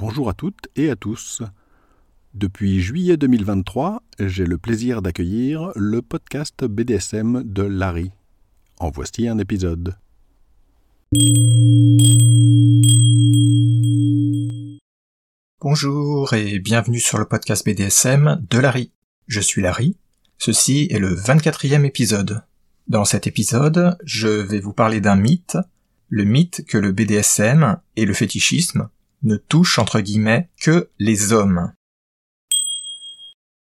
Bonjour à toutes et à tous. Depuis juillet 2023, j'ai le plaisir d'accueillir le podcast BDSM de Larry. En voici un épisode. Bonjour et bienvenue sur le podcast BDSM de Larry. Je suis Larry. Ceci est le 24e épisode. Dans cet épisode, je vais vous parler d'un mythe, le mythe que le BDSM et le fétichisme ne touchent entre guillemets que les hommes.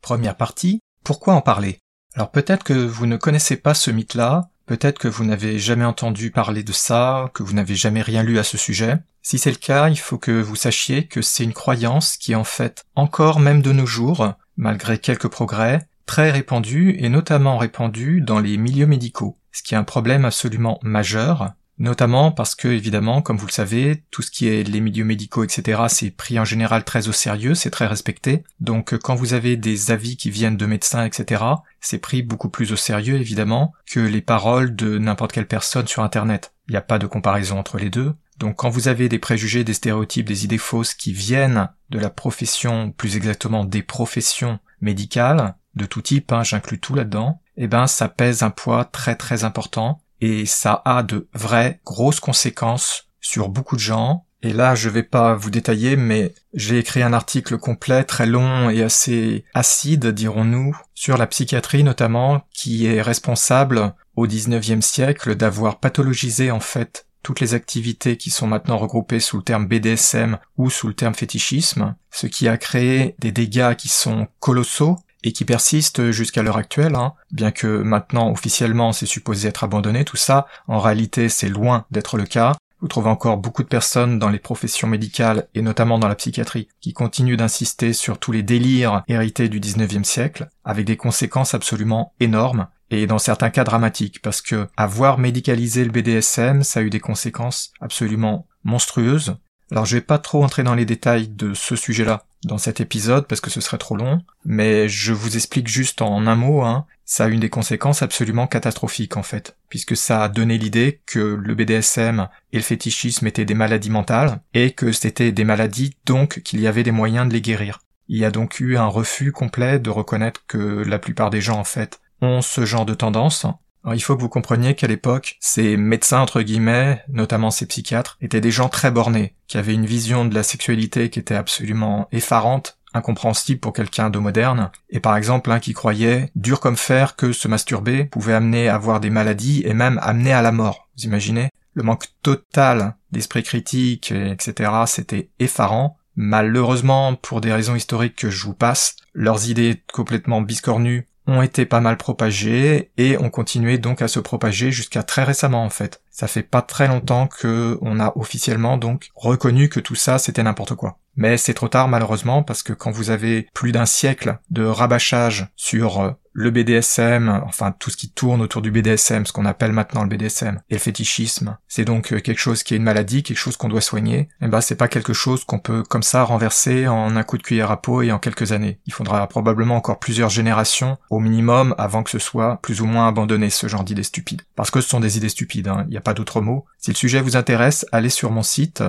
Première partie, pourquoi en parler? Alors peut-être que vous ne connaissez pas ce mythe-là, peut-être que vous n'avez jamais entendu parler de ça, que vous n'avez jamais rien lu à ce sujet. Si c'est le cas, il faut que vous sachiez que c'est une croyance qui est en fait encore même de nos jours, malgré quelques progrès, très répandue et notamment répandue dans les milieux médicaux, ce qui est un problème absolument majeur, notamment parce que évidemment, comme vous le savez, tout ce qui est les milieux médicaux, etc., c'est pris en général très au sérieux, c'est très respecté. Donc quand vous avez des avis qui viennent de médecins, etc., c'est pris beaucoup plus au sérieux évidemment que les paroles de n'importe quelle personne sur Internet. Il n'y a pas de comparaison entre les deux. Donc quand vous avez des préjugés, des stéréotypes, des idées fausses qui viennent de la profession, plus exactement des professions médicales, de tout type, hein, j'inclus tout là-dedans, eh ben ça pèse un poids très très important et ça a de vraies grosses conséquences sur beaucoup de gens. Et là, je vais pas vous détailler, mais j'ai écrit un article complet, très long et assez acide, dirons-nous, sur la psychiatrie notamment, qui est responsable au 19e siècle d'avoir pathologisé en fait toutes les activités qui sont maintenant regroupées sous le terme BDSM ou sous le terme fétichisme, ce qui a créé des dégâts qui sont colossaux et qui persiste jusqu'à l'heure actuelle, hein. bien que maintenant officiellement c'est supposé être abandonné tout ça, en réalité c'est loin d'être le cas. Vous trouvez encore beaucoup de personnes dans les professions médicales et notamment dans la psychiatrie qui continuent d'insister sur tous les délires hérités du 19e siècle, avec des conséquences absolument énormes et dans certains cas dramatiques, parce que avoir médicalisé le BDSM, ça a eu des conséquences absolument monstrueuses. Alors je vais pas trop entrer dans les détails de ce sujet-là, dans cet épisode parce que ce serait trop long, mais je vous explique juste en un mot, hein, ça a une des conséquences absolument catastrophiques en fait, puisque ça a donné l'idée que le BDSM et le fétichisme étaient des maladies mentales, et que c'était des maladies donc qu'il y avait des moyens de les guérir. Il y a donc eu un refus complet de reconnaître que la plupart des gens en fait ont ce genre de tendance, il faut que vous compreniez qu'à l'époque, ces médecins, entre guillemets, notamment ces psychiatres, étaient des gens très bornés, qui avaient une vision de la sexualité qui était absolument effarante, incompréhensible pour quelqu'un de moderne, et par exemple un qui croyait, dur comme fer, que se masturber pouvait amener à avoir des maladies et même amener à la mort. Vous imaginez? Le manque total d'esprit critique, etc., c'était effarant. Malheureusement, pour des raisons historiques que je vous passe, leurs idées complètement biscornues ont été pas mal propagés et ont continué donc à se propager jusqu'à très récemment en fait. Ça fait pas très longtemps que on a officiellement donc reconnu que tout ça c'était n'importe quoi. Mais c'est trop tard malheureusement parce que quand vous avez plus d'un siècle de rabâchage sur euh, le BDSM, enfin tout ce qui tourne autour du BDSM, ce qu'on appelle maintenant le BDSM, et le fétichisme, c'est donc euh, quelque chose qui est une maladie, quelque chose qu'on doit soigner, et eh ben c'est pas quelque chose qu'on peut comme ça renverser en un coup de cuillère à peau et en quelques années. Il faudra probablement encore plusieurs générations au minimum avant que ce soit plus ou moins abandonné ce genre d'idées stupides. Parce que ce sont des idées stupides, hein. il n'y a pas d'autre mot. Si le sujet vous intéresse, allez sur mon site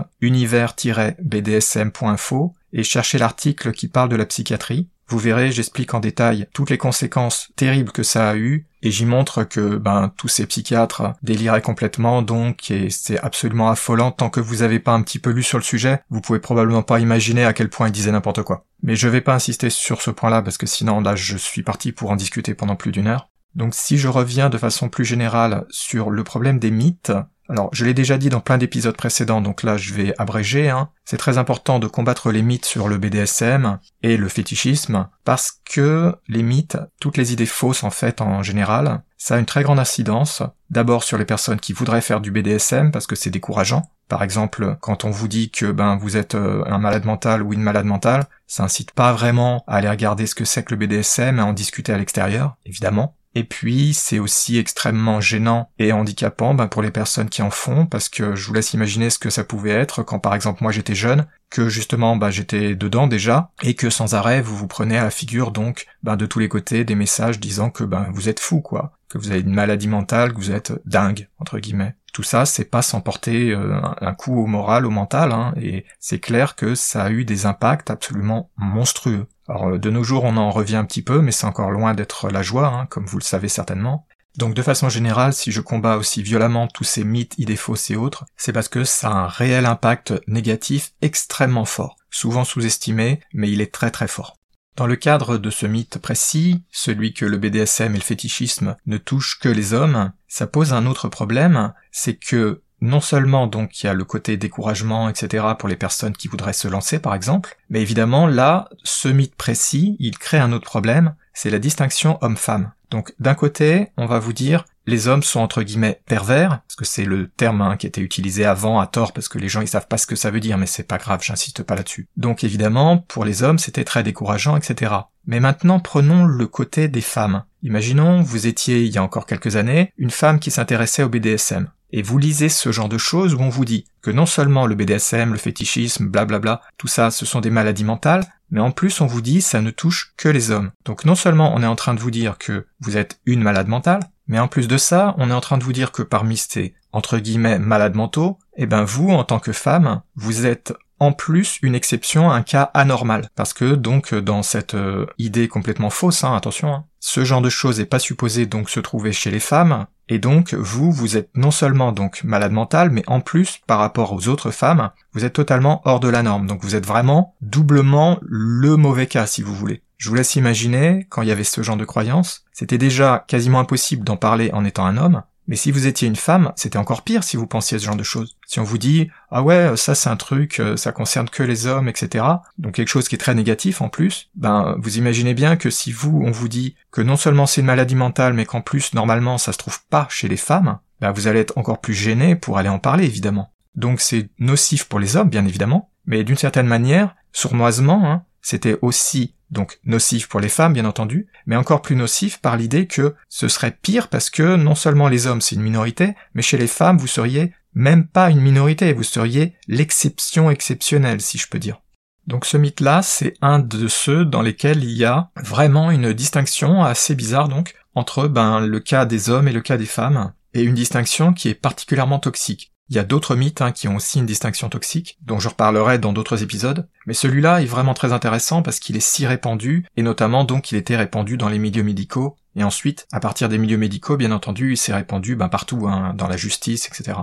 et cherchez l'article qui parle de la psychiatrie. Vous verrez, j'explique en détail toutes les conséquences terribles que ça a eu, et j'y montre que ben tous ces psychiatres déliraient complètement, donc et c'est absolument affolant. Tant que vous avez pas un petit peu lu sur le sujet, vous pouvez probablement pas imaginer à quel point ils disaient n'importe quoi. Mais je vais pas insister sur ce point-là parce que sinon là je suis parti pour en discuter pendant plus d'une heure. Donc si je reviens de façon plus générale sur le problème des mythes, alors, je l'ai déjà dit dans plein d'épisodes précédents, donc là je vais abréger. Hein. C'est très important de combattre les mythes sur le BDSM et le fétichisme, parce que les mythes, toutes les idées fausses en fait en général, ça a une très grande incidence. D'abord sur les personnes qui voudraient faire du BDSM, parce que c'est décourageant. Par exemple, quand on vous dit que ben vous êtes euh, un malade mental ou une malade mentale, ça incite pas vraiment à aller regarder ce que c'est que le BDSM et à en discuter à l'extérieur, évidemment. Et puis c'est aussi extrêmement gênant et handicapant ben, pour les personnes qui en font, parce que je vous laisse imaginer ce que ça pouvait être quand par exemple moi j'étais jeune, que justement bah, j'étais dedans déjà, et que sans arrêt vous vous prenez à la figure donc ben, de tous les côtés des messages disant que ben vous êtes fou quoi, que vous avez une maladie mentale, que vous êtes dingue entre guillemets Tout ça, c'est pas sans porter euh, un coup au moral, au mental, hein, et c'est clair que ça a eu des impacts absolument monstrueux. Alors de nos jours, on en revient un petit peu, mais c'est encore loin d'être la joie, hein, comme vous le savez certainement. Donc de façon générale, si je combats aussi violemment tous ces mythes, idées fausses et autres, c'est parce que ça a un réel impact négatif extrêmement fort, souvent sous-estimé, mais il est très très fort. Dans le cadre de ce mythe précis, celui que le BDSM et le fétichisme ne touchent que les hommes, ça pose un autre problème, c'est que non seulement donc il y a le côté découragement, etc. pour les personnes qui voudraient se lancer par exemple, mais évidemment là, ce mythe précis, il crée un autre problème, c'est la distinction homme-femme. Donc d'un côté, on va vous dire les hommes sont entre guillemets pervers, parce que c'est le terme hein, qui était utilisé avant à tort, parce que les gens ils savent pas ce que ça veut dire, mais c'est pas grave, j'insiste pas là-dessus. Donc évidemment, pour les hommes, c'était très décourageant, etc. Mais maintenant, prenons le côté des femmes. Imaginons, vous étiez, il y a encore quelques années, une femme qui s'intéressait au BDSM. Et vous lisez ce genre de choses où on vous dit que non seulement le BDSM, le fétichisme, blablabla, tout ça, ce sont des maladies mentales, mais en plus on vous dit ça ne touche que les hommes. Donc non seulement on est en train de vous dire que vous êtes une malade mentale, mais en plus de ça, on est en train de vous dire que parmi ces entre guillemets malades mentaux, eh ben vous, en tant que femme, vous êtes en plus une exception, un cas anormal. Parce que donc dans cette euh, idée complètement fausse, hein, attention, hein, ce genre de choses n'est pas supposé donc se trouver chez les femmes, et donc vous, vous êtes non seulement donc malade mental, mais en plus par rapport aux autres femmes, vous êtes totalement hors de la norme. Donc vous êtes vraiment doublement le mauvais cas si vous voulez. Je vous laisse imaginer, quand il y avait ce genre de croyance, c'était déjà quasiment impossible d'en parler en étant un homme, mais si vous étiez une femme, c'était encore pire si vous pensiez ce genre de choses. Si on vous dit ah ouais ça c'est un truc, euh, ça concerne que les hommes, etc. Donc quelque chose qui est très négatif en plus, ben vous imaginez bien que si vous on vous dit que non seulement c'est une maladie mentale, mais qu'en plus normalement ça se trouve pas chez les femmes, ben vous allez être encore plus gêné pour aller en parler évidemment. Donc c'est nocif pour les hommes bien évidemment, mais d'une certaine manière, sournoisement, hein, c'était aussi donc nocif pour les femmes bien entendu, mais encore plus nocif par l'idée que ce serait pire parce que non seulement les hommes c'est une minorité, mais chez les femmes vous seriez même pas une minorité, vous seriez l'exception exceptionnelle si je peux dire. Donc ce mythe-là, c'est un de ceux dans lesquels il y a vraiment une distinction assez bizarre donc entre ben, le cas des hommes et le cas des femmes, et une distinction qui est particulièrement toxique. Il y a d'autres mythes hein, qui ont aussi une distinction toxique, dont je reparlerai dans d'autres épisodes, mais celui-là est vraiment très intéressant parce qu'il est si répandu, et notamment donc il était répandu dans les milieux médicaux, et ensuite, à partir des milieux médicaux, bien entendu, il s'est répandu ben, partout, hein, dans la justice, etc.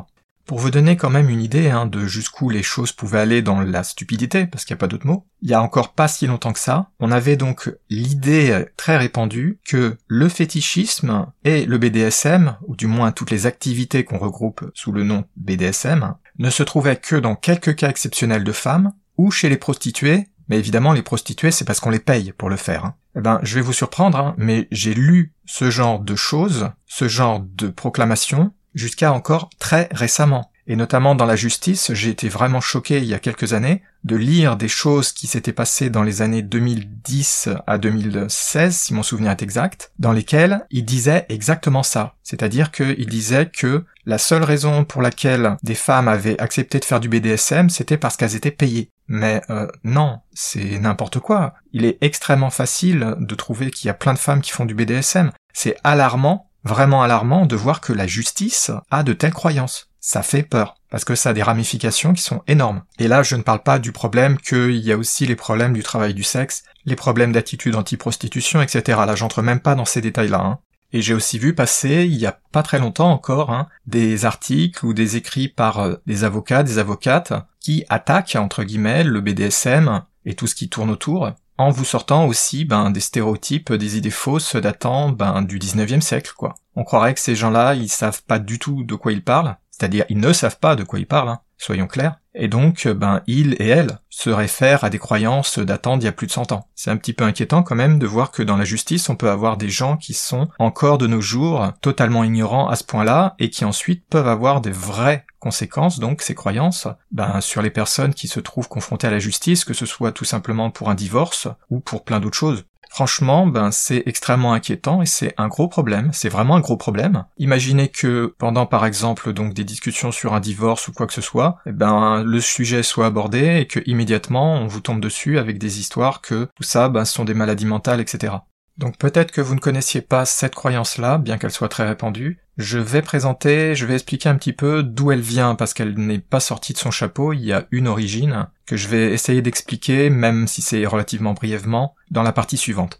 Pour vous donner quand même une idée hein, de jusqu'où les choses pouvaient aller dans la stupidité, parce qu'il n'y a pas d'autre mot, il y a encore pas si longtemps que ça, on avait donc l'idée très répandue que le fétichisme et le BDSM, ou du moins toutes les activités qu'on regroupe sous le nom BDSM, ne se trouvaient que dans quelques cas exceptionnels de femmes, ou chez les prostituées, mais évidemment les prostituées c'est parce qu'on les paye pour le faire. Hein. Eh ben, je vais vous surprendre, hein, mais j'ai lu ce genre de choses, ce genre de proclamations, jusqu'à encore très récemment. Et notamment dans la justice, j'ai été vraiment choqué il y a quelques années de lire des choses qui s'étaient passées dans les années 2010 à 2016, si mon souvenir est exact, dans lesquelles il disait exactement ça. C'est-à-dire qu'il disait que la seule raison pour laquelle des femmes avaient accepté de faire du BDSM, c'était parce qu'elles étaient payées. Mais euh, non, c'est n'importe quoi. Il est extrêmement facile de trouver qu'il y a plein de femmes qui font du BDSM. C'est alarmant vraiment alarmant de voir que la justice a de telles croyances. Ça fait peur, parce que ça a des ramifications qui sont énormes. Et là, je ne parle pas du problème qu'il y a aussi les problèmes du travail du sexe, les problèmes d'attitude anti-prostitution, etc. Là, j'entre même pas dans ces détails-là. Hein. Et j'ai aussi vu passer, il y a pas très longtemps encore, hein, des articles ou des écrits par euh, des avocats, des avocates, qui attaquent, entre guillemets, le BDSM et tout ce qui tourne autour, en vous sortant aussi ben, des stéréotypes, des idées fausses datant ben, du 19e siècle, quoi. On croirait que ces gens-là, ils savent pas du tout de quoi ils parlent, c'est-à-dire ils ne savent pas de quoi ils parlent, hein, soyons clairs, et donc ben ils et elles se réfèrent à des croyances datant d'il y a plus de 100 ans. C'est un petit peu inquiétant quand même de voir que dans la justice, on peut avoir des gens qui sont encore de nos jours totalement ignorants à ce point-là, et qui ensuite peuvent avoir des vraies conséquences, donc ces croyances, ben, sur les personnes qui se trouvent confrontées à la justice, que ce soit tout simplement pour un divorce ou pour plein d'autres choses. Franchement, ben c'est extrêmement inquiétant et c'est un gros problème. C'est vraiment un gros problème. Imaginez que pendant par exemple donc des discussions sur un divorce ou quoi que ce soit, eh ben le sujet soit abordé et que immédiatement on vous tombe dessus avec des histoires que tout ça ben, sont des maladies mentales, etc. Donc peut-être que vous ne connaissiez pas cette croyance-là, bien qu'elle soit très répandue, Je vais présenter, je vais expliquer un petit peu d'où elle vient, parce qu'elle n'est pas sortie de son chapeau, il y a une origine, que je vais essayer d'expliquer, même si c'est relativement brièvement, dans la partie suivante.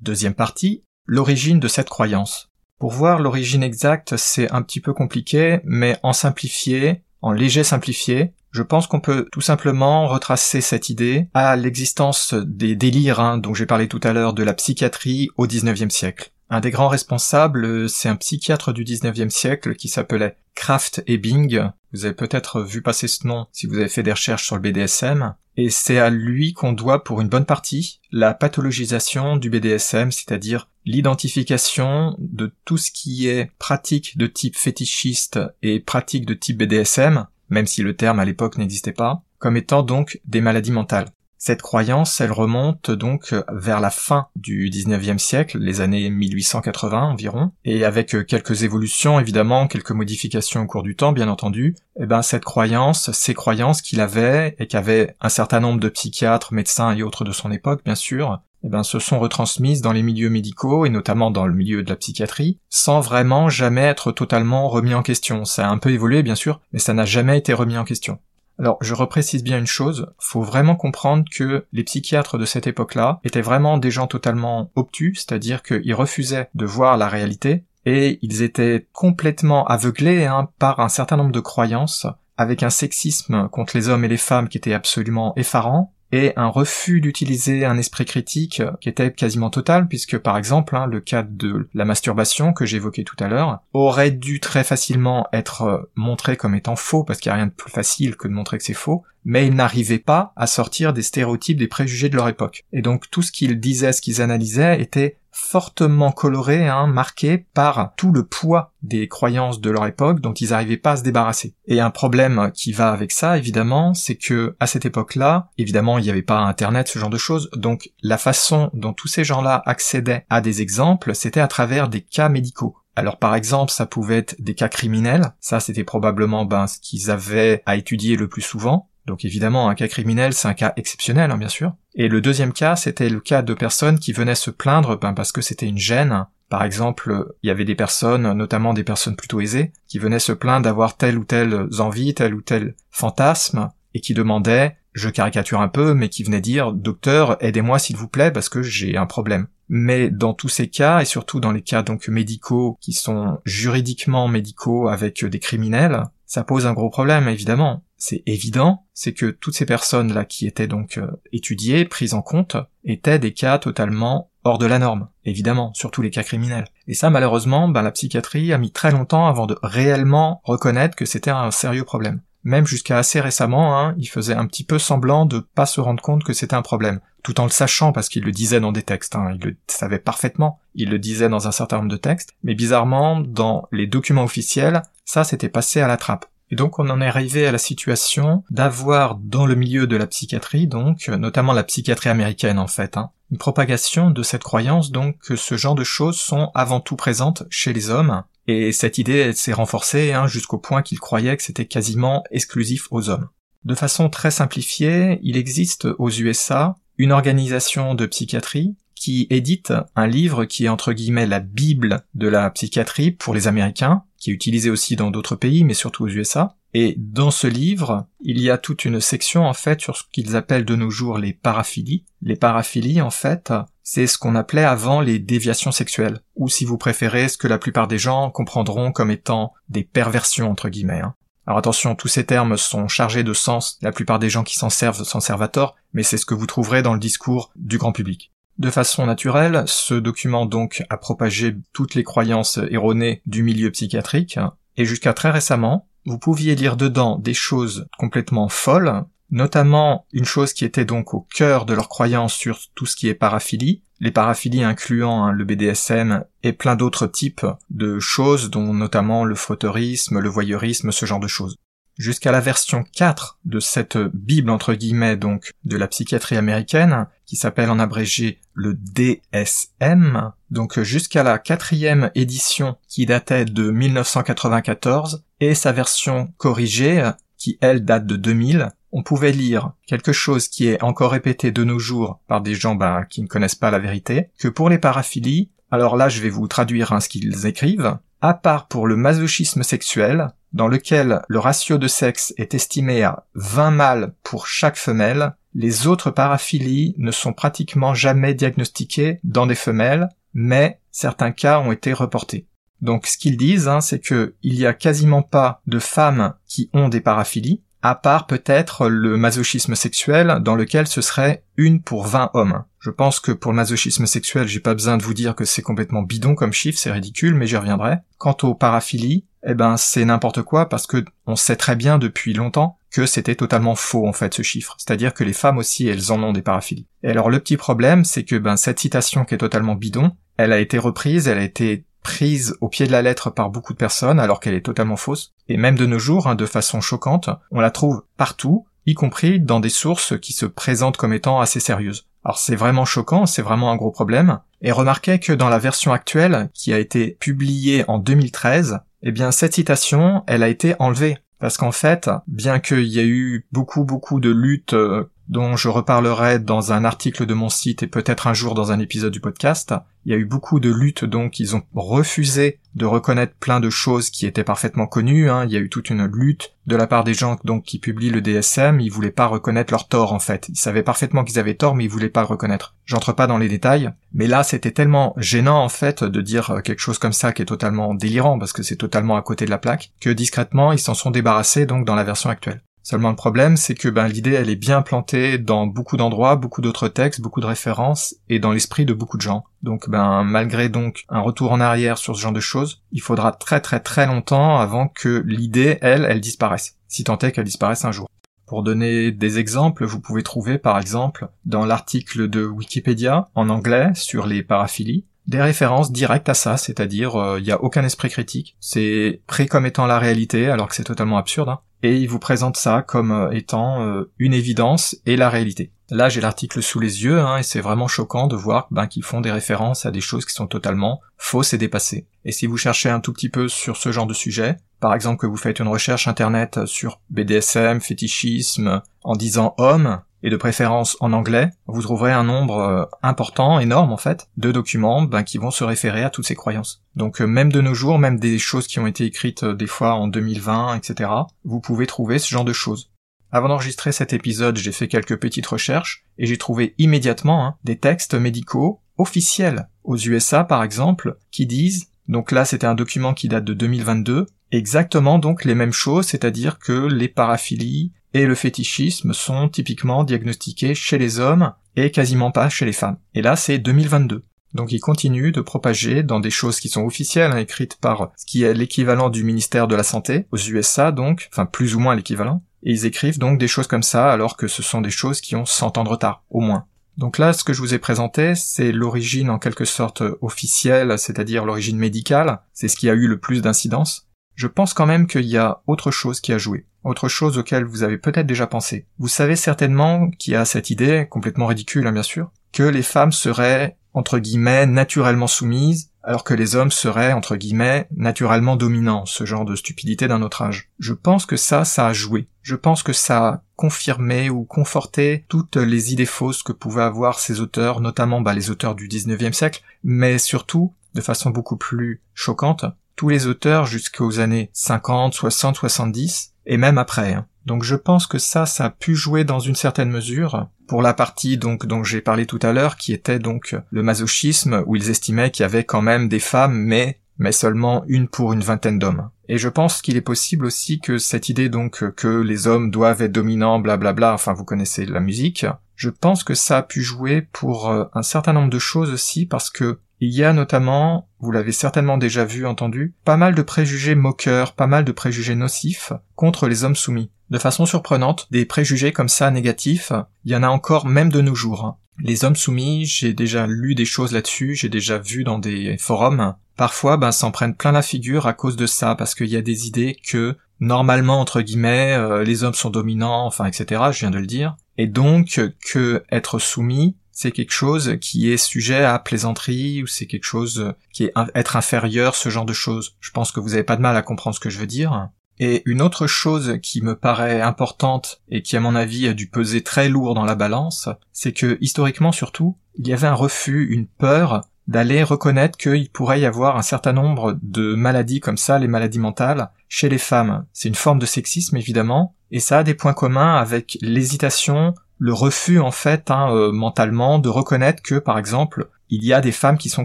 Deuxième partie, l'origine de cette croyance. Pour voir l'origine exacte, c'est un petit peu compliqué, mais en simplifié, en léger simplifié, je pense qu'on peut tout simplement retracer cette idée à l'existence des délires hein, dont j'ai parlé tout à l'heure de la psychiatrie au XIXe siècle. Un des grands responsables, c'est un psychiatre du 19e siècle qui s'appelait Kraft Ebing. Vous avez peut-être vu passer ce nom si vous avez fait des recherches sur le BDSM. Et c'est à lui qu'on doit pour une bonne partie la pathologisation du BDSM, c'est-à-dire l'identification de tout ce qui est pratique de type fétichiste et pratique de type BDSM, même si le terme à l'époque n'existait pas, comme étant donc des maladies mentales. Cette croyance, elle remonte donc vers la fin du 19e siècle, les années 1880 environ, et avec quelques évolutions évidemment, quelques modifications au cours du temps bien entendu, eh ben cette croyance, ces croyances qu'il avait et qu'avaient un certain nombre de psychiatres, médecins et autres de son époque bien sûr, eh ben, se sont retransmises dans les milieux médicaux et notamment dans le milieu de la psychiatrie, sans vraiment jamais être totalement remis en question. Ça a un peu évolué bien sûr, mais ça n'a jamais été remis en question. Alors, je reprécise bien une chose, faut vraiment comprendre que les psychiatres de cette époque-là étaient vraiment des gens totalement obtus, c'est-à-dire qu'ils refusaient de voir la réalité, et ils étaient complètement aveuglés hein, par un certain nombre de croyances, avec un sexisme contre les hommes et les femmes qui était absolument effarant, et un refus d'utiliser un esprit critique qui était quasiment total, puisque par exemple hein, le cas de la masturbation que j'évoquais tout à l'heure aurait dû très facilement être montré comme étant faux, parce qu'il n'y a rien de plus facile que de montrer que c'est faux, mais ils n'arrivaient pas à sortir des stéréotypes, des préjugés de leur époque. Et donc tout ce qu'ils disaient, ce qu'ils analysaient était fortement coloré, hein, marqué par tout le poids des croyances de leur époque dont ils n'arrivaient pas à se débarrasser. Et un problème qui va avec ça, évidemment, c'est que à cette époque-là, évidemment, il n'y avait pas Internet, ce genre de choses, donc la façon dont tous ces gens-là accédaient à des exemples, c'était à travers des cas médicaux. Alors par exemple, ça pouvait être des cas criminels, ça c'était probablement ben, ce qu'ils avaient à étudier le plus souvent, donc évidemment, un cas criminel, c'est un cas exceptionnel, hein, bien sûr. Et le deuxième cas, c'était le cas de personnes qui venaient se plaindre ben, parce que c'était une gêne. Par exemple, il y avait des personnes, notamment des personnes plutôt aisées, qui venaient se plaindre d'avoir telle ou telle envie, tel ou tel fantasme, et qui demandaient, je caricature un peu, mais qui venaient dire, docteur, aidez-moi s'il vous plaît, parce que j'ai un problème. Mais dans tous ces cas, et surtout dans les cas donc médicaux, qui sont juridiquement médicaux avec des criminels, ça pose un gros problème, évidemment. C'est évident, c'est que toutes ces personnes-là qui étaient donc euh, étudiées, prises en compte, étaient des cas totalement hors de la norme, évidemment, surtout les cas criminels. Et ça, malheureusement, ben, la psychiatrie a mis très longtemps avant de réellement reconnaître que c'était un sérieux problème. Même jusqu'à assez récemment, hein, il faisait un petit peu semblant de pas se rendre compte que c'était un problème, tout en le sachant parce qu'il le disait dans des textes, hein, il le savait parfaitement, il le disait dans un certain nombre de textes, mais bizarrement, dans les documents officiels, ça s'était passé à la trappe. Et donc on en est arrivé à la situation d'avoir dans le milieu de la psychiatrie, donc notamment la psychiatrie américaine en fait, hein, une propagation de cette croyance donc que ce genre de choses sont avant tout présentes chez les hommes, et cette idée s'est renforcée hein, jusqu'au point qu'ils croyaient que c'était quasiment exclusif aux hommes. De façon très simplifiée, il existe aux USA une organisation de psychiatrie qui édite un livre qui est entre guillemets la Bible de la psychiatrie pour les Américains, qui est utilisé aussi dans d'autres pays, mais surtout aux USA. Et dans ce livre, il y a toute une section en fait sur ce qu'ils appellent de nos jours les paraphilies. Les paraphilies, en fait, c'est ce qu'on appelait avant les déviations sexuelles, ou si vous préférez, ce que la plupart des gens comprendront comme étant des perversions entre guillemets. Hein. Alors attention, tous ces termes sont chargés de sens, la plupart des gens qui s'en servent s'en servent à tort, mais c'est ce que vous trouverez dans le discours du grand public. De façon naturelle, ce document donc a propagé toutes les croyances erronées du milieu psychiatrique, et jusqu'à très récemment, vous pouviez lire dedans des choses complètement folles, notamment une chose qui était donc au cœur de leurs croyances sur tout ce qui est paraphilie, les paraphilies incluant hein, le BDSM et plein d'autres types de choses, dont notamment le fauteurisme, le voyeurisme, ce genre de choses jusqu'à la version 4 de cette Bible entre guillemets donc de la psychiatrie américaine, qui s'appelle en abrégé le DSM, donc jusqu'à la quatrième édition qui datait de 1994, et sa version corrigée, qui elle date de 2000, on pouvait lire quelque chose qui est encore répété de nos jours par des gens bah, qui ne connaissent pas la vérité, que pour les paraphilies, Alors là, je vais vous traduire hein, ce qu'ils écrivent. À part pour le masochisme sexuel, dans lequel le ratio de sexe est estimé à 20 mâles pour chaque femelle, les autres paraphilies ne sont pratiquement jamais diagnostiquées dans des femelles, mais certains cas ont été reportés. Donc ce qu'ils disent, hein, c'est que il y a quasiment pas de femmes qui ont des paraphilies, à part peut-être le masochisme sexuel dans lequel ce serait une pour 20 hommes. Je pense que pour le masochisme sexuel, j'ai pas besoin de vous dire que c'est complètement bidon comme chiffre, c'est ridicule, mais j'y reviendrai. Quant aux paraphilies, eh ben c'est n'importe quoi parce que on sait très bien depuis longtemps que c'était totalement faux en fait ce chiffre. C'est-à-dire que les femmes aussi elles en ont des paraphilies. Et alors le petit problème c'est que ben cette citation qui est totalement bidon, elle a été reprise, elle a été prise au pied de la lettre par beaucoup de personnes alors qu'elle est totalement fausse. Et même de nos jours, hein, de façon choquante, on la trouve partout, y compris dans des sources qui se présentent comme étant assez sérieuses. Alors c'est vraiment choquant, c'est vraiment un gros problème. Et remarquez que dans la version actuelle, qui a été publiée en 2013, eh bien cette citation, elle a été enlevée. Parce qu'en fait, bien qu'il y ait eu beaucoup beaucoup de luttes euh, dont je reparlerai dans un article de mon site et peut-être un jour dans un épisode du podcast. Il y a eu beaucoup de luttes, donc ils ont refusé de reconnaître plein de choses qui étaient parfaitement connues. Hein. Il y a eu toute une lutte de la part des gens donc qui publient le DSM. Ils voulaient pas reconnaître leur tort en fait. Ils savaient parfaitement qu'ils avaient tort, mais ils voulaient pas le reconnaître. J'entre pas dans les détails, mais là c'était tellement gênant en fait de dire quelque chose comme ça qui est totalement délirant parce que c'est totalement à côté de la plaque que discrètement ils s'en sont débarrassés donc dans la version actuelle. Seulement le problème, c'est que ben, l'idée, elle est bien plantée dans beaucoup d'endroits, beaucoup d'autres textes, beaucoup de références, et dans l'esprit de beaucoup de gens. Donc ben, malgré donc un retour en arrière sur ce genre de choses, il faudra très très très longtemps avant que l'idée, elle, elle disparaisse. Si tant est qu'elle disparaisse un jour. Pour donner des exemples, vous pouvez trouver par exemple dans l'article de Wikipédia en anglais sur les paraphilies, des références directes à ça, c'est-à-dire il euh, n'y a aucun esprit critique, c'est pris comme étant la réalité alors que c'est totalement absurde, hein et il vous présente ça comme euh, étant euh, une évidence et la réalité. Là, j'ai l'article sous les yeux, hein, et c'est vraiment choquant de voir ben, qu'ils font des références à des choses qui sont totalement fausses et dépassées. Et si vous cherchez un tout petit peu sur ce genre de sujet, par exemple que vous faites une recherche internet sur BDSM, fétichisme, en disant homme, et de préférence en anglais, vous trouverez un nombre euh, important, énorme en fait, de documents ben, qui vont se référer à toutes ces croyances. Donc euh, même de nos jours, même des choses qui ont été écrites euh, des fois en 2020, etc., vous pouvez trouver ce genre de choses. Avant d'enregistrer cet épisode, j'ai fait quelques petites recherches et j'ai trouvé immédiatement hein, des textes médicaux officiels aux USA par exemple qui disent donc là c'était un document qui date de 2022 exactement donc les mêmes choses, c'est-à-dire que les paraphilies, et le fétichisme sont typiquement diagnostiqués chez les hommes et quasiment pas chez les femmes. Et là, c'est 2022. Donc ils continuent de propager dans des choses qui sont officielles, hein, écrites par ce qui est l'équivalent du ministère de la Santé, aux USA donc, enfin plus ou moins l'équivalent, et ils écrivent donc des choses comme ça alors que ce sont des choses qui ont 100 ans de retard, au moins. Donc là, ce que je vous ai présenté, c'est l'origine en quelque sorte officielle, c'est-à-dire l'origine médicale, c'est ce qui a eu le plus d'incidence. Je pense quand même qu'il y a autre chose qui a joué autre chose auquel vous avez peut-être déjà pensé. Vous savez certainement qu'il y a cette idée, complètement ridicule hein, bien sûr, que les femmes seraient, entre guillemets, naturellement soumises, alors que les hommes seraient, entre guillemets, naturellement dominants, ce genre de stupidité d'un autre âge. Je pense que ça, ça a joué. Je pense que ça a confirmé ou conforté toutes les idées fausses que pouvaient avoir ces auteurs, notamment bah, les auteurs du 19e siècle, mais surtout, de façon beaucoup plus choquante, tous les auteurs jusqu'aux années 50, 60, 70, et même après. Hein. Donc je pense que ça, ça a pu jouer dans une certaine mesure pour la partie donc dont j'ai parlé tout à l'heure, qui était donc le masochisme, où ils estimaient qu'il y avait quand même des femmes, mais mais seulement une pour une vingtaine d'hommes. Et je pense qu'il est possible aussi que cette idée donc que les hommes doivent être dominants, blablabla, enfin vous connaissez la musique, je pense que ça a pu jouer pour euh, un certain nombre de choses aussi parce que il y a notamment, vous l'avez certainement déjà vu, entendu, pas mal de préjugés moqueurs, pas mal de préjugés nocifs contre les hommes soumis. De façon surprenante, des préjugés comme ça négatifs, il y en a encore même de nos jours. Les hommes soumis, j'ai déjà lu des choses là-dessus, j'ai déjà vu dans des forums. Parfois, ben, s'en prennent plein la figure à cause de ça, parce qu'il y a des idées que, normalement, entre guillemets, euh, les hommes sont dominants, enfin, etc., je viens de le dire. Et donc, que être soumis, c'est quelque chose qui est sujet à plaisanterie ou c'est quelque chose qui est être inférieur, ce genre de choses. Je pense que vous n'avez pas de mal à comprendre ce que je veux dire. Et une autre chose qui me paraît importante et qui à mon avis a dû peser très lourd dans la balance, c'est que historiquement surtout, il y avait un refus, une peur d'aller reconnaître qu'il pourrait y avoir un certain nombre de maladies comme ça, les maladies mentales, chez les femmes. C'est une forme de sexisme évidemment, et ça a des points communs avec l'hésitation, le refus en fait hein, euh, mentalement de reconnaître que par exemple il y a des femmes qui sont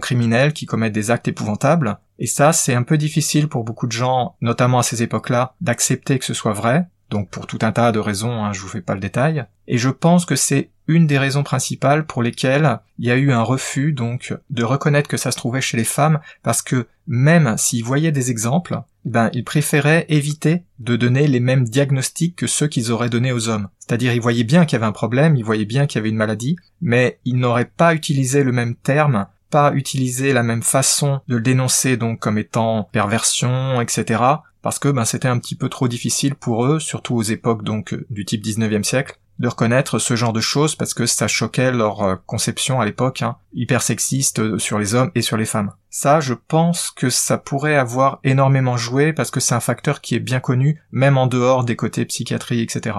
criminelles, qui commettent des actes épouvantables, et ça c'est un peu difficile pour beaucoup de gens, notamment à ces époques-là, d'accepter que ce soit vrai, donc pour tout un tas de raisons, hein, je vous fais pas le détail, et je pense que c'est une des raisons principales pour lesquelles il y a eu un refus donc de reconnaître que ça se trouvait chez les femmes, parce que même s'ils voyaient des exemples, ben ils préféraient éviter de donner les mêmes diagnostics que ceux qu'ils auraient donnés aux hommes. C'est-à-dire ils voyaient bien qu'il y avait un problème, ils voyaient bien qu'il y avait une maladie, mais ils n'auraient pas utilisé le même terme pas utilisé la même façon de le dénoncer donc comme étant perversion, etc parce que ben, c'était un petit peu trop difficile pour eux, surtout aux époques donc du type 19e siècle, de reconnaître ce genre de choses parce que ça choquait leur euh, conception à l'époque, hein, hyper sexiste euh, sur les hommes et sur les femmes. Ça, je pense que ça pourrait avoir énormément joué parce que c'est un facteur qui est bien connu, même en dehors des côtés psychiatrie, etc.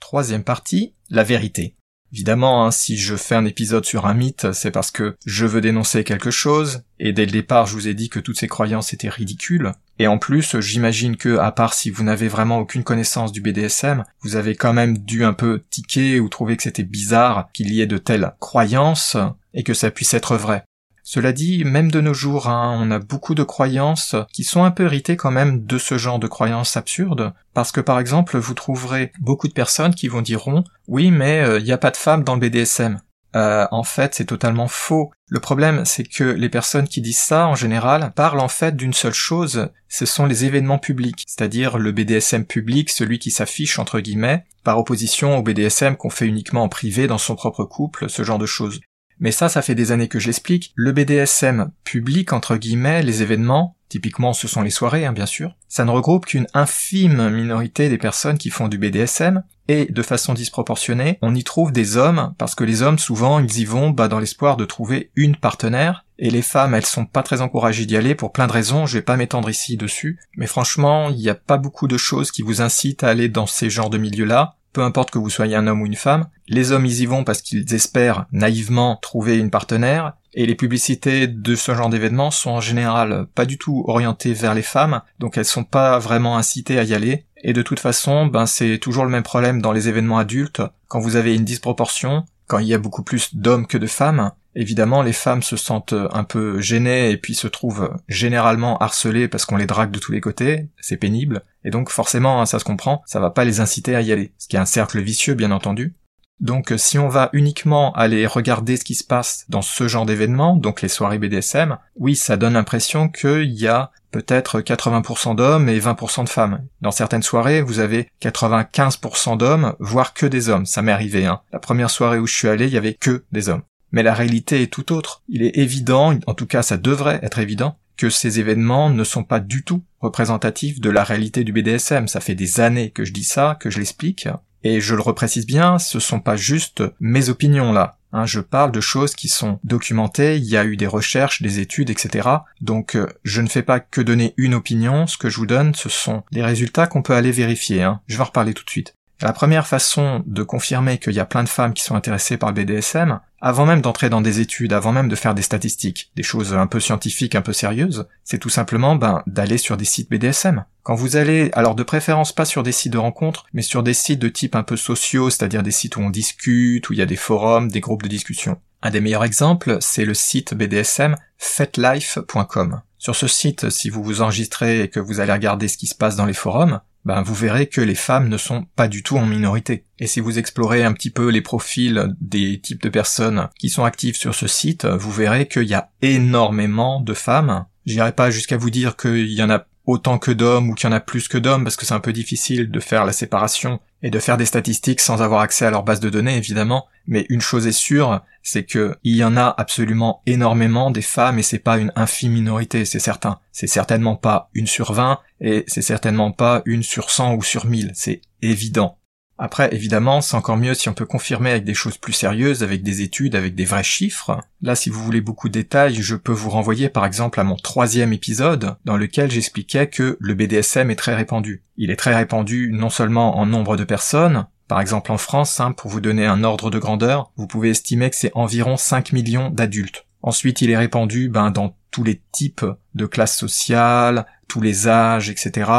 Troisième partie, la vérité. Évidemment, hein, si je fais un épisode sur un mythe, c'est parce que je veux dénoncer quelque chose, et dès le départ je vous ai dit que toutes ces croyances étaient ridicules. Et en plus, j'imagine que, à part si vous n'avez vraiment aucune connaissance du BDSM, vous avez quand même dû un peu tiquer ou trouver que c'était bizarre qu'il y ait de telles croyances, et que ça puisse être vrai. Cela dit, même de nos jours, hein, on a beaucoup de croyances qui sont un peu héritées quand même de ce genre de croyances absurdes, parce que par exemple, vous trouverez beaucoup de personnes qui vont diront oui, mais il euh, n'y a pas de femmes dans le BDSM. Euh, en fait, c'est totalement faux. Le problème, c'est que les personnes qui disent ça, en général, parlent en fait d'une seule chose, ce sont les événements publics, c'est-à-dire le BDSM public, celui qui s'affiche entre guillemets, par opposition au BDSM qu'on fait uniquement en privé dans son propre couple, ce genre de choses. Mais ça, ça fait des années que j'explique. Le BDSM public, entre guillemets, les événements, typiquement ce sont les soirées, hein, bien sûr, ça ne regroupe qu'une infime minorité des personnes qui font du BDSM, et de façon disproportionnée, on y trouve des hommes, parce que les hommes, souvent, ils y vont bah, dans l'espoir de trouver une partenaire, et les femmes, elles sont pas très encouragées d'y aller pour plein de raisons, je vais pas m'étendre ici dessus, mais franchement, il n'y a pas beaucoup de choses qui vous incitent à aller dans ces genres de milieux-là, peu importe que vous soyez un homme ou une femme, les hommes ils y vont parce qu'ils espèrent naïvement trouver une partenaire, et les publicités de ce genre d'événements sont en général pas du tout orientées vers les femmes, donc elles sont pas vraiment incitées à y aller, et de toute façon, ben c'est toujours le même problème dans les événements adultes, quand vous avez une disproportion, quand il y a beaucoup plus d'hommes que de femmes, évidemment les femmes se sentent un peu gênées et puis se trouvent généralement harcelées parce qu'on les drague de tous les côtés, c'est pénible, et donc forcément, hein, ça se comprend, ça va pas les inciter à y aller, ce qui est un cercle vicieux bien entendu. Donc si on va uniquement aller regarder ce qui se passe dans ce genre d'événements, donc les soirées BDSM, oui, ça donne l'impression qu'il y a peut-être 80% d'hommes et 20% de femmes. Dans certaines soirées, vous avez 95% d'hommes, voire que des hommes. Ça m'est arrivé, hein. La première soirée où je suis allé, il y avait que des hommes. Mais la réalité est tout autre. Il est évident, en tout cas ça devrait être évident, que ces événements ne sont pas du tout représentatifs de la réalité du BDSM. Ça fait des années que je dis ça, que je l'explique. Et je le reprécise bien, ce sont pas juste mes opinions là. Hein, je parle de choses qui sont documentées, il y a eu des recherches, des études, etc. Donc euh, je ne fais pas que donner une opinion, ce que je vous donne, ce sont des résultats qu'on peut aller vérifier. Hein. Je vais en reparler tout de suite. La première façon de confirmer qu'il y a plein de femmes qui sont intéressées par le BDSM, avant même d'entrer dans des études, avant même de faire des statistiques, des choses un peu scientifiques, un peu sérieuses, c'est tout simplement ben, d'aller sur des sites BDSM. Quand vous allez, alors de préférence pas sur des sites de rencontres, mais sur des sites de type un peu sociaux, c'est-à-dire des sites où on discute, où il y a des forums, des groupes de discussion. Un des meilleurs exemples, c'est le site BDSM fetlife.com. Sur ce site, si vous vous enregistrez et que vous allez regarder ce qui se passe dans les forums, ben vous verrez que les femmes ne sont pas du tout en minorité. Et si vous explorez un petit peu les profils des types de personnes qui sont actives sur ce site, vous verrez qu'il y a énormément de femmes. J'irai pas jusqu'à vous dire qu'il y en a autant que d'hommes ou qu'il y en a plus que d'hommes parce que c'est un peu difficile de faire la séparation et de faire des statistiques sans avoir accès à leur base de données évidemment, mais une chose est sûre, c'est que il y en a absolument énormément des femmes et c'est pas une infime minorité, c'est certain. C'est certainement pas une sur vingt et c'est certainement pas une sur cent ou sur mille, c'est évident. Après, évidemment, c'est encore mieux si on peut confirmer avec des choses plus sérieuses, avec des études, avec des vrais chiffres. Là, si vous voulez beaucoup de détails, je peux vous renvoyer par exemple à mon troisième épisode, dans lequel j'expliquais que le BDSM est très répandu. Il est très répandu non seulement en nombre de personnes, Par exemple en France, hein, pour vous donner un ordre de grandeur, vous pouvez estimer que c'est environ 5 millions d'adultes. Ensuite, il est répandu ben, dans tous les types de classes sociales, tous les âges, etc.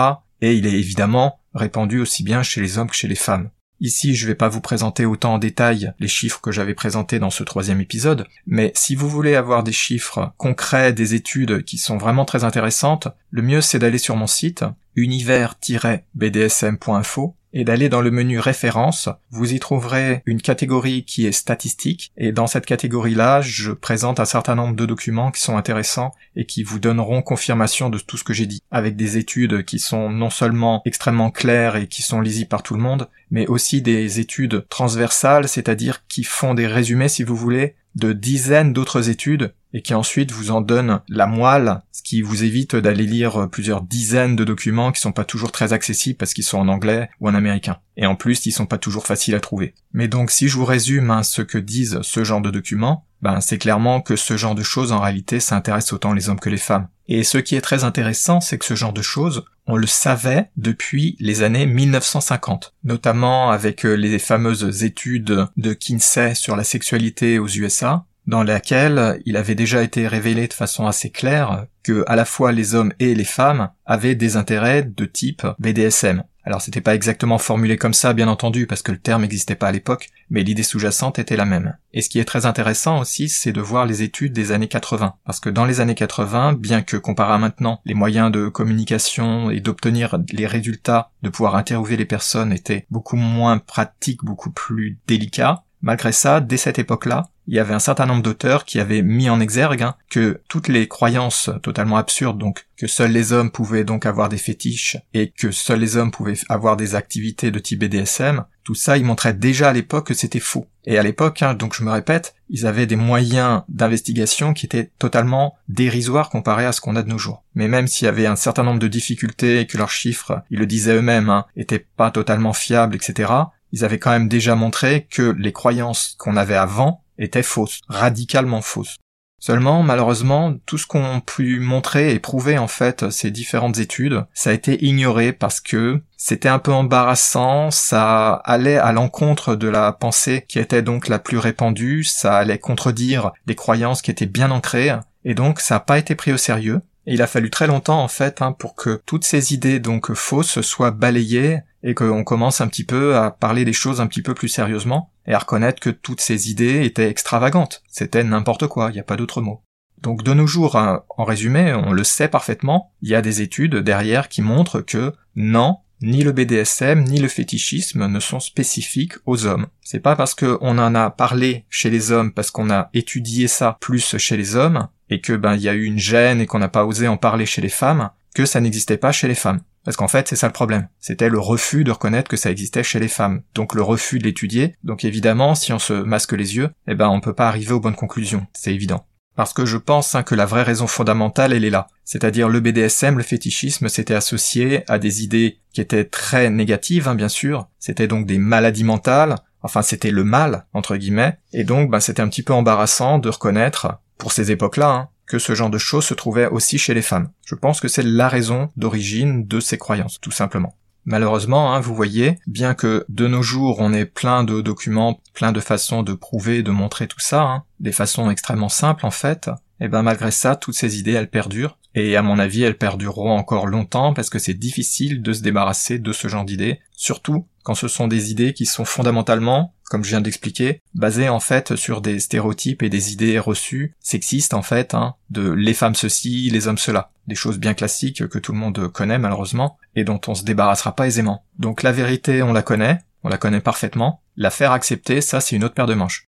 Et il est évidemment répandu aussi bien chez les hommes que chez les femmes. Ici, je ne vais pas vous présenter autant en détail les chiffres que j'avais présentés dans ce troisième épisode, mais si vous voulez avoir des chiffres concrets, des études qui sont vraiment très intéressantes, le mieux c'est d'aller sur mon site univers-bdsm.info et d'aller dans le menu référence, vous y trouverez une catégorie qui est statistique, et dans cette catégorie-là, je présente un certain nombre de documents qui sont intéressants et qui vous donneront confirmation de tout ce que j'ai dit, avec des études qui sont non seulement extrêmement claires et qui sont lisibles par tout le monde, mais aussi des études transversales, c'est-à-dire qui font des résumés, si vous voulez, de dizaines d'autres études et qui ensuite vous en donne la moelle, ce qui vous évite d'aller lire plusieurs dizaines de documents qui sont pas toujours très accessibles parce qu'ils sont en anglais ou en américain. Et en plus, ils sont pas toujours faciles à trouver. Mais donc, si je vous résume hein, ce que disent ce genre de documents, ben, c'est clairement que ce genre de choses, en réalité, ça intéresse autant les hommes que les femmes. Et ce qui est très intéressant, c'est que ce genre de choses, on le savait depuis les années 1950, notamment avec euh, les fameuses études de Kinsey sur la sexualité aux USA, dans laquelle il avait déjà été révélé de façon assez claire que à la fois les hommes et les femmes avaient des intérêts de type BDSM. Alors c'était pas exactement formulé comme ça, bien entendu, parce que le terme n'existait pas à l'époque, mais l'idée sous-jacente était la même. Et ce qui est très intéressant aussi, c'est de voir les études des années 80. Parce que dans les années 80, bien que comparé à maintenant, les moyens de communication et d'obtenir les résultats, de pouvoir interviewer les personnes étaient beaucoup moins pratiques, beaucoup plus délicats, malgré ça, dès cette époque-là, il y avait un certain nombre d'auteurs qui avaient mis en exergue hein, que toutes les croyances totalement absurdes, donc que seuls les hommes pouvaient donc avoir des fétiches et que seuls les hommes pouvaient avoir des activités de type BDSM, tout ça, ils montraient déjà à l'époque que c'était faux. Et à l'époque, hein, donc je me répète, ils avaient des moyens d'investigation qui étaient totalement dérisoires comparés à ce qu'on a de nos jours. Mais même s'il y avait un certain nombre de difficultés et que leurs chiffres, ils le disaient eux-mêmes, hein, étaient pas totalement fiables, etc., ils avaient quand même déjà montré que les croyances qu'on avait avant était fausse, radicalement fausse. Seulement, malheureusement, tout ce qu'ont pu montrer et prouver en fait ces différentes études, ça a été ignoré parce que c'était un peu embarrassant, ça allait à l'encontre de la pensée qui était donc la plus répandue, ça allait contredire des croyances qui étaient bien ancrées, et donc ça n'a pas été pris au sérieux. Et il a fallu très longtemps en fait hein, pour que toutes ces idées donc fausses soient balayées et qu'on commence un petit peu à parler des choses un petit peu plus sérieusement et à reconnaître que toutes ces idées étaient extravagantes. C'était n'importe quoi, il n'y a pas d'autre mot. Donc de nos jours, hein, en résumé, on le sait parfaitement, il y a des études derrière qui montrent que non, ni le BDSM ni le fétichisme ne sont spécifiques aux hommes. C'est pas parce qu'on en a parlé chez les hommes, parce qu'on a étudié ça plus chez les hommes, et que ben il y a eu une gêne et qu'on n'a pas osé en parler chez les femmes, que ça n'existait pas chez les femmes. Parce qu'en fait, c'est ça le problème. C'était le refus de reconnaître que ça existait chez les femmes. Donc le refus de l'étudier. Donc évidemment, si on se masque les yeux, eh ben on peut pas arriver aux bonnes conclusions. C'est évident. Parce que je pense hein, que la vraie raison fondamentale, elle est là. C'est-à-dire le BDSM, le fétichisme, s'était associé à des idées qui étaient très négatives, hein, bien sûr. C'était donc des maladies mentales. Enfin, c'était le mal, entre guillemets. Et donc, ben, c'était un petit peu embarrassant de reconnaître, pour ces époques-là, hein, ce genre de choses se trouvait aussi chez les femmes. Je pense que c'est la raison d'origine de ces croyances, tout simplement. Malheureusement, hein, vous voyez, bien que de nos jours on ait plein de documents, plein de façons de prouver, de montrer tout ça, hein, des façons extrêmement simples en fait, et eh ben malgré ça, toutes ces idées elles perdurent, et à mon avis elles perdureront encore longtemps parce que c'est difficile de se débarrasser de ce genre d'idées, surtout quand ce sont des idées qui sont fondamentalement comme je viens d'expliquer, basé en fait sur des stéréotypes et des idées reçues, sexistes en fait, hein, de les femmes ceci, les hommes cela. Des choses bien classiques que tout le monde connaît malheureusement, et dont on se débarrassera pas aisément. Donc la vérité, on la connaît, on la connaît parfaitement. La faire accepter, ça c'est une autre paire de manches.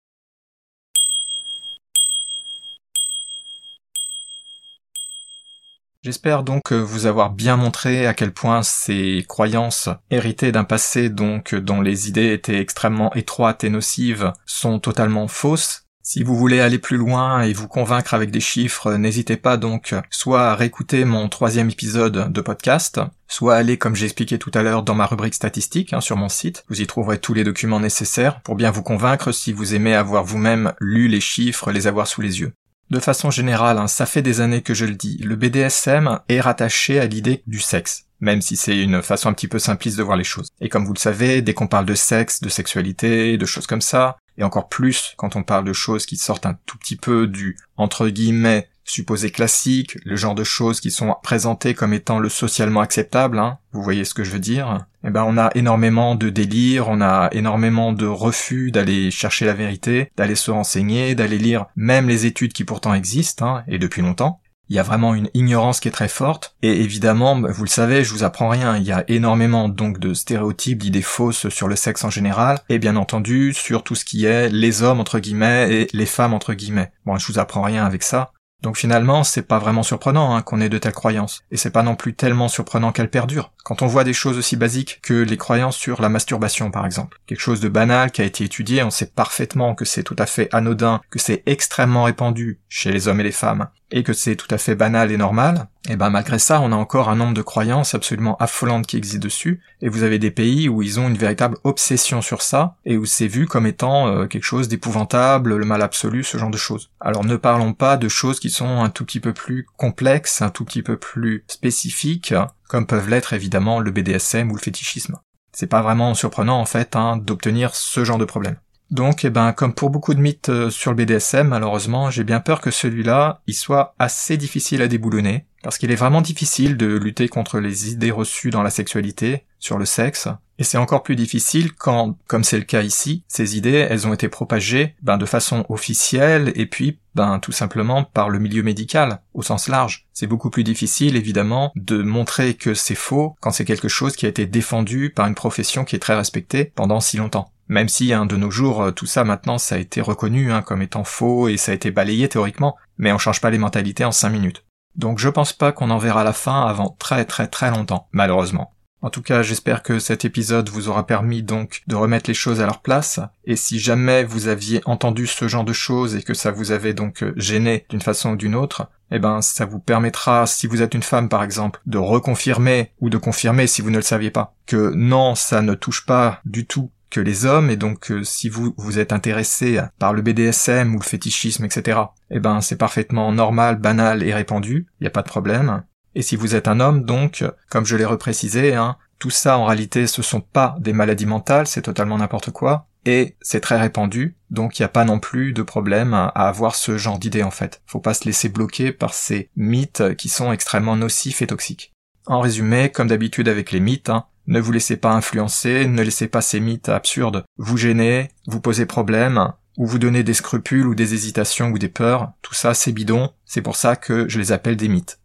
J'espère donc vous avoir bien montré à quel point ces croyances héritées d'un passé donc dont les idées étaient extrêmement étroites et nocives sont totalement fausses. Si vous voulez aller plus loin et vous convaincre avec des chiffres, n'hésitez pas donc soit à réécouter mon troisième épisode de podcast, soit aller comme j'ai expliqué tout à l'heure dans ma rubrique statistique hein, sur mon site. Vous y trouverez tous les documents nécessaires pour bien vous convaincre si vous aimez avoir vous-même lu les chiffres, les avoir sous les yeux. De façon générale, hein, ça fait des années que je le dis, le BDSM est rattaché à l'idée du sexe même si c'est une façon un petit peu simpliste de voir les choses. Et comme vous le savez, dès qu'on parle de sexe, de sexualité, de choses comme ça, et encore plus quand on parle de choses qui sortent un tout petit peu du entre guillemets supposé classique, le genre de choses qui sont présentées comme étant le socialement acceptable, hein, vous voyez ce que je veux dire, eh ben on a énormément de délire, on a énormément de refus d'aller chercher la vérité, d'aller se renseigner, d'aller lire même les études qui pourtant existent, hein, et depuis longtemps. Il y a vraiment une ignorance qui est très forte, et évidemment, vous le savez, je vous apprends rien, il y a énormément donc de stéréotypes, d'idées fausses sur le sexe en général, et bien entendu sur tout ce qui est les hommes entre guillemets et les femmes entre guillemets. Bon, je vous apprends rien avec ça, donc finalement, c'est pas vraiment surprenant hein, qu'on ait de telles croyances, et c'est pas non plus tellement surprenant qu'elles perdurent. Quand on voit des choses aussi basiques que les croyances sur la masturbation par exemple, quelque chose de banal qui a été étudié, on sait parfaitement que c'est tout à fait anodin, que c'est extrêmement répandu chez les hommes et les femmes, et que c'est tout à fait banal et normal, et ben malgré ça, on a encore un nombre de croyances absolument affolantes qui existent dessus, et vous avez des pays où ils ont une véritable obsession sur ça, et où c'est vu comme étant euh, quelque chose d'épouvantable, le mal absolu, ce genre de choses. Alors ne parlons pas de choses qui sont un tout petit peu plus complexes, un tout petit peu plus spécifiques, comme peuvent l'être évidemment le BDSM ou le fétichisme. C'est pas vraiment surprenant en fait hein, d'obtenir ce genre de problème. Donc, eh ben, comme pour beaucoup de mythes euh, sur le BDSM, malheureusement, j'ai bien peur que celui-là, il soit assez difficile à déboulonner, parce qu'il est vraiment difficile de lutter contre les idées reçues dans la sexualité, sur le sexe, et c'est encore plus difficile quand, comme c'est le cas ici, ces idées, elles ont été propagées, ben, de façon officielle, et puis, ben, tout simplement par le milieu médical, au sens large. C'est beaucoup plus difficile, évidemment, de montrer que c'est faux quand c'est quelque chose qui a été défendu par une profession qui est très respectée pendant si longtemps. Même si hein, de nos jours, euh, tout ça maintenant, ça a été reconnu hein, comme étant faux et ça a été balayé théoriquement, mais on change pas les mentalités en 5 minutes. Donc je pense pas qu'on en verra la fin avant très très très longtemps, malheureusement. En tout cas, j'espère que cet épisode vous aura permis donc de remettre les choses à leur place, et si jamais vous aviez entendu ce genre de choses et que ça vous avait donc euh, gêné d'une façon ou d'une autre, eh ben ça vous permettra, si vous êtes une femme par exemple, de reconfirmer ou de confirmer si vous ne le saviez pas, que non, ça ne touche pas du tout que les hommes, et donc euh, si vous vous êtes intéressé par le BDSM ou le fétichisme, etc., eh ben c'est parfaitement normal, banal et répandu, il n'y a pas de problème. Et si vous êtes un homme, donc, comme je l'ai reprécisé, hein, tout ça en réalité ce sont pas des maladies mentales, c'est totalement n'importe quoi, et c'est très répandu, donc il n'y a pas non plus de problème à avoir ce genre d'idées en fait. Faut pas se laisser bloquer par ces mythes qui sont extrêmement nocifs et toxiques. En résumé, comme d'habitude avec les mythes, hein, ne vous laissez pas influencer, ne laissez pas ces mythes absurdes vous gêner, vous poser problème, ou vous donner des scrupules ou des hésitations ou des peurs. Tout ça, c'est bidon. C'est pour ça que je les appelle des mythes.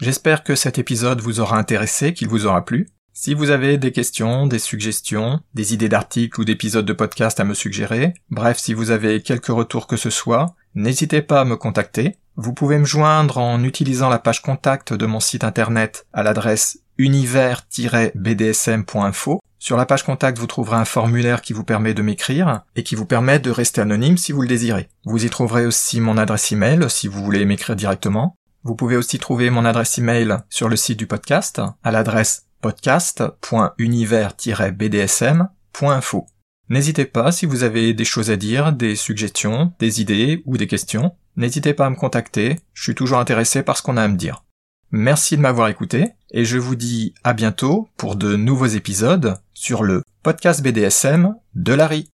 J'espère que cet épisode vous aura intéressé, qu'il vous aura plu. Si vous avez des questions, des suggestions, des idées d'articles ou d'épisodes de podcast à me suggérer, bref, si vous avez quelques retours que ce soit, n'hésitez pas à me contacter. Vous pouvez me joindre en utilisant la page contact de mon site internet à l'adresse univers-bdsm.info. Sur la page contact, vous trouverez un formulaire qui vous permet de m'écrire et qui vous permet de rester anonyme si vous le désirez. Vous y trouverez aussi mon adresse email si vous voulez m'écrire directement. Vous pouvez aussi trouver mon adresse email sur le site du podcast à l'adresse podcast.univers-bdsm.info. N'hésitez pas si vous avez des choses à dire, des suggestions, des idées ou des questions. N'hésitez pas à me contacter, je suis toujours intéressé par ce qu'on a à me dire. Merci de m'avoir écouté et je vous dis à bientôt pour de nouveaux épisodes sur le podcast BDSM de Larry.